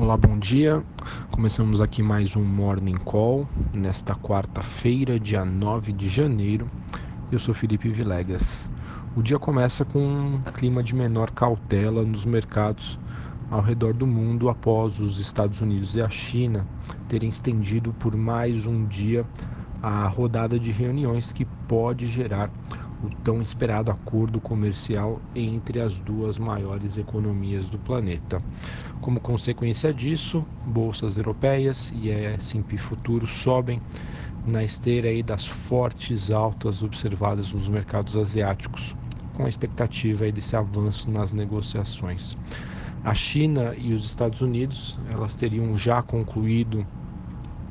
Olá, bom dia. Começamos aqui mais um Morning Call nesta quarta-feira, dia 9 de janeiro. Eu sou Felipe Vilegas. O dia começa com um clima de menor cautela nos mercados ao redor do mundo após os Estados Unidos e a China terem estendido por mais um dia a rodada de reuniões que pode gerar o tão esperado acordo comercial entre as duas maiores economias do planeta. Como consequência disso, bolsas europeias e S&P futuros sobem na esteira aí das fortes altas observadas nos mercados asiáticos, com a expectativa aí desse avanço nas negociações. A China e os Estados Unidos, elas teriam já concluído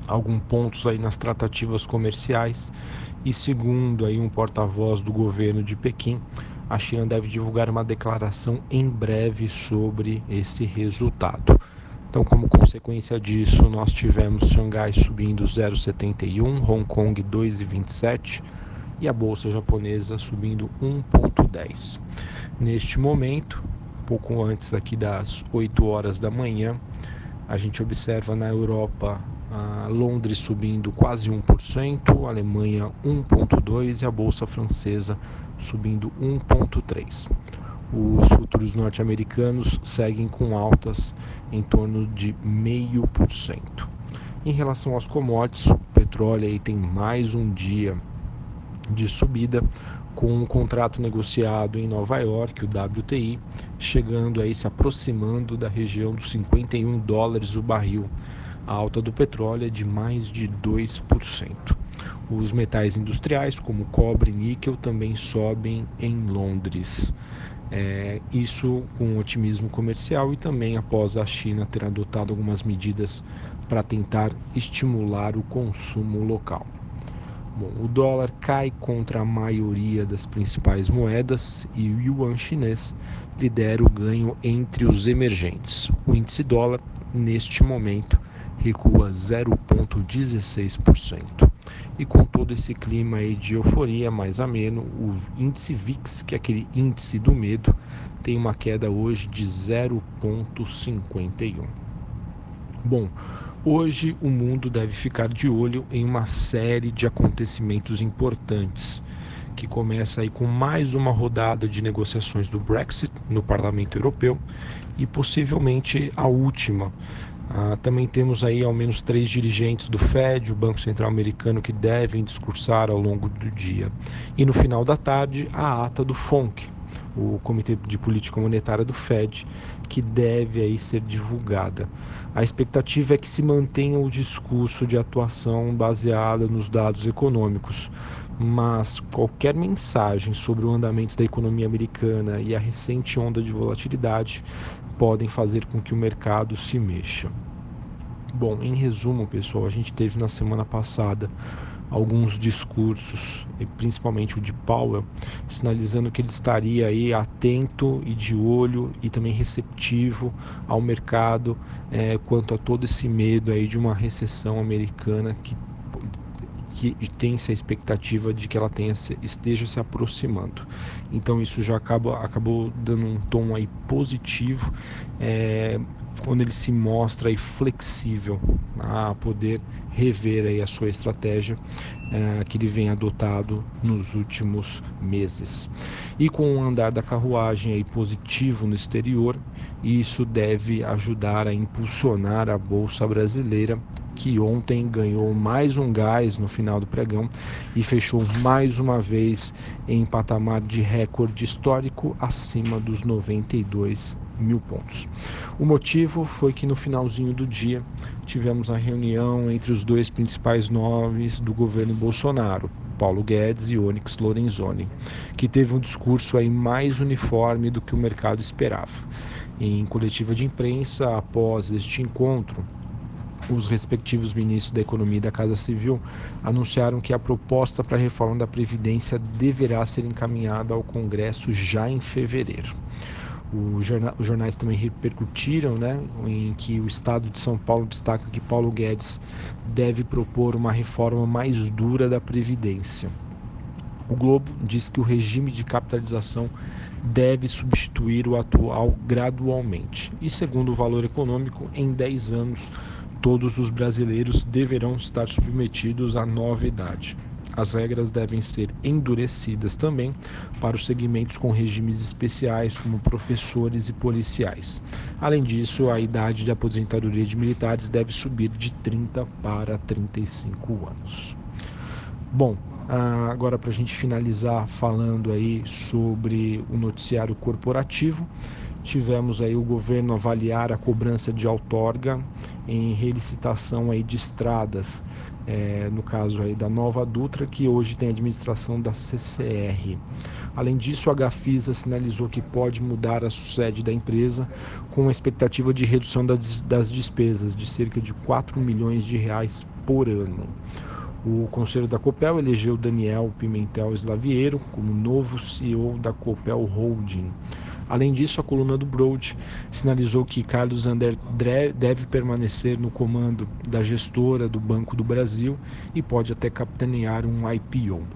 alguns pontos aí nas tratativas comerciais e segundo aí um porta-voz do governo de Pequim, a China deve divulgar uma declaração em breve sobre esse resultado. Então, como consequência disso, nós tivemos Xangai subindo 0,71, Hong Kong 2,27 e a bolsa japonesa subindo 1,10. Neste momento, pouco antes aqui das 8 horas da manhã, a gente observa na Europa Londres subindo quase 1%, Alemanha 1,2% e a Bolsa Francesa subindo 1,3%. Os futuros norte-americanos seguem com altas em torno de 0,5%. Em relação aos commodities, o petróleo aí tem mais um dia de subida, com um contrato negociado em Nova York, o WTI, chegando aí se aproximando da região dos 51 dólares o barril a alta do petróleo é de mais de 2%. Os metais industriais, como cobre e níquel, também sobem em Londres. É, isso com otimismo comercial e também após a China ter adotado algumas medidas para tentar estimular o consumo local. Bom, o dólar cai contra a maioria das principais moedas e o yuan chinês lidera o ganho entre os emergentes. O índice dólar, neste momento, recua 0,16%. E com todo esse clima aí de euforia mais ameno, o índice VIX, que é aquele índice do medo, tem uma queda hoje de 0,51. Bom, hoje o mundo deve ficar de olho em uma série de acontecimentos importantes que começa aí com mais uma rodada de negociações do Brexit no Parlamento Europeu e possivelmente a última ah, também temos aí ao menos três dirigentes do Fed, o Banco Central Americano, que devem discursar ao longo do dia. E no final da tarde, a ata do FONC, o Comitê de Política Monetária do Fed, que deve aí ser divulgada. A expectativa é que se mantenha o discurso de atuação baseada nos dados econômicos, mas qualquer mensagem sobre o andamento da economia americana e a recente onda de volatilidade podem fazer com que o mercado se mexa. Bom, em resumo, pessoal, a gente teve na semana passada alguns discursos, principalmente o de Powell, sinalizando que ele estaria aí atento e de olho e também receptivo ao mercado é, quanto a todo esse medo aí de uma recessão americana que que tem-se a expectativa de que ela tenha, esteja se aproximando. Então isso já acaba, acabou dando um tom aí positivo é, quando ele se mostra aí flexível a poder rever aí a sua estratégia é, que ele vem adotado nos últimos meses. E com o andar da carruagem aí positivo no exterior, isso deve ajudar a impulsionar a bolsa brasileira que ontem ganhou mais um gás no final do pregão e fechou mais uma vez em patamar de recorde histórico acima dos 92 mil pontos. O motivo foi que no finalzinho do dia tivemos a reunião entre os dois principais nomes do governo Bolsonaro, Paulo Guedes e Onyx Lorenzoni, que teve um discurso aí mais uniforme do que o mercado esperava. Em coletiva de imprensa, após este encontro, os respectivos ministros da Economia e da Casa Civil anunciaram que a proposta para a reforma da Previdência deverá ser encaminhada ao Congresso já em fevereiro. Os jornais também repercutiram né, em que o Estado de São Paulo destaca que Paulo Guedes deve propor uma reforma mais dura da Previdência. O Globo diz que o regime de capitalização deve substituir o atual gradualmente. E segundo o valor econômico, em 10 anos, todos os brasileiros deverão estar submetidos à nova idade. As regras devem ser endurecidas também para os segmentos com regimes especiais, como professores e policiais. Além disso, a idade de aposentadoria de militares deve subir de 30 para 35 anos. Bom, agora para a gente finalizar falando aí sobre o noticiário corporativo, tivemos aí o governo avaliar a cobrança de outorga em relicitação aí de estradas, é, no caso aí da Nova Dutra, que hoje tem administração da CCR. Além disso, a Gafisa sinalizou que pode mudar a sede da empresa com a expectativa de redução das, das despesas de cerca de 4 milhões de reais por ano. O Conselho da Copel elegeu Daniel Pimentel Slaviero como novo CEO da Copel Holding. Além disso, a coluna do Broad sinalizou que Carlos André deve permanecer no comando da gestora do Banco do Brasil e pode até capitanear um IPO.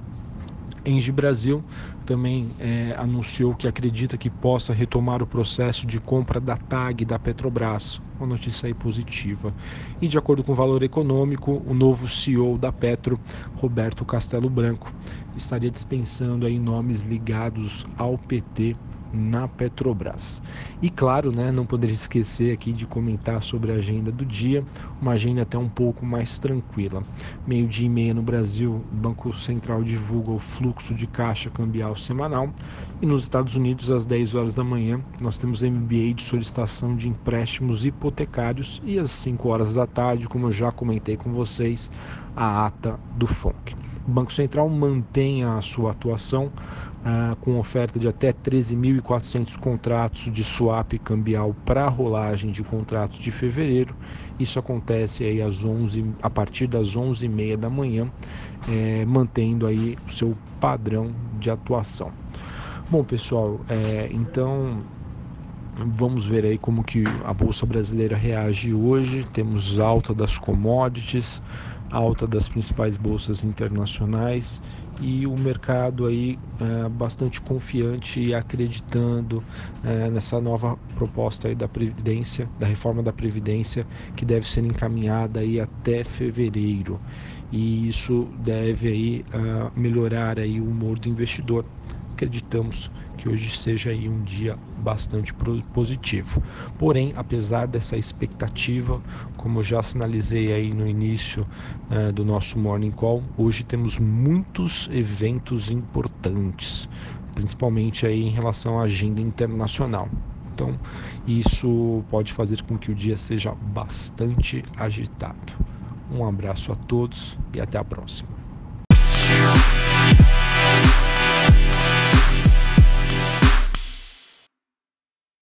Engie Brasil também é, anunciou que acredita que possa retomar o processo de compra da TAG da Petrobras, uma notícia aí positiva. E de acordo com o valor econômico, o novo CEO da Petro, Roberto Castelo Branco, estaria dispensando aí nomes ligados ao PT na Petrobras. E claro, né, não poderia esquecer aqui de comentar sobre a agenda do dia, uma agenda até um pouco mais tranquila. Meio-dia e meia no Brasil, o Banco Central divulga o fluxo de caixa cambial semanal e nos Estados Unidos, às 10 horas da manhã, nós temos MBA de solicitação de empréstimos hipotecários e às 5 horas da tarde, como eu já comentei com vocês, a ata do FONC. O Banco Central mantém a sua atuação ah, com oferta de até 13.400 contratos de swap cambial para rolagem de contratos de fevereiro. Isso acontece aí às 11, a partir das 11h30 da manhã, é, mantendo aí o seu padrão de atuação. Bom, pessoal, é, então vamos ver aí como que a bolsa brasileira reage hoje. Temos alta das commodities, alta das principais bolsas internacionais e o mercado aí é, bastante confiante e acreditando é, nessa nova proposta aí da previdência, da reforma da previdência que deve ser encaminhada aí até fevereiro e isso deve aí uh, melhorar aí o humor do investidor acreditamos que hoje seja aí um dia bastante positivo. Porém, apesar dessa expectativa, como já sinalizei aí no início uh, do nosso Morning Call, hoje temos muitos eventos importantes, principalmente aí em relação à agenda internacional. Então, isso pode fazer com que o dia seja bastante agitado. Um abraço a todos e até a próxima.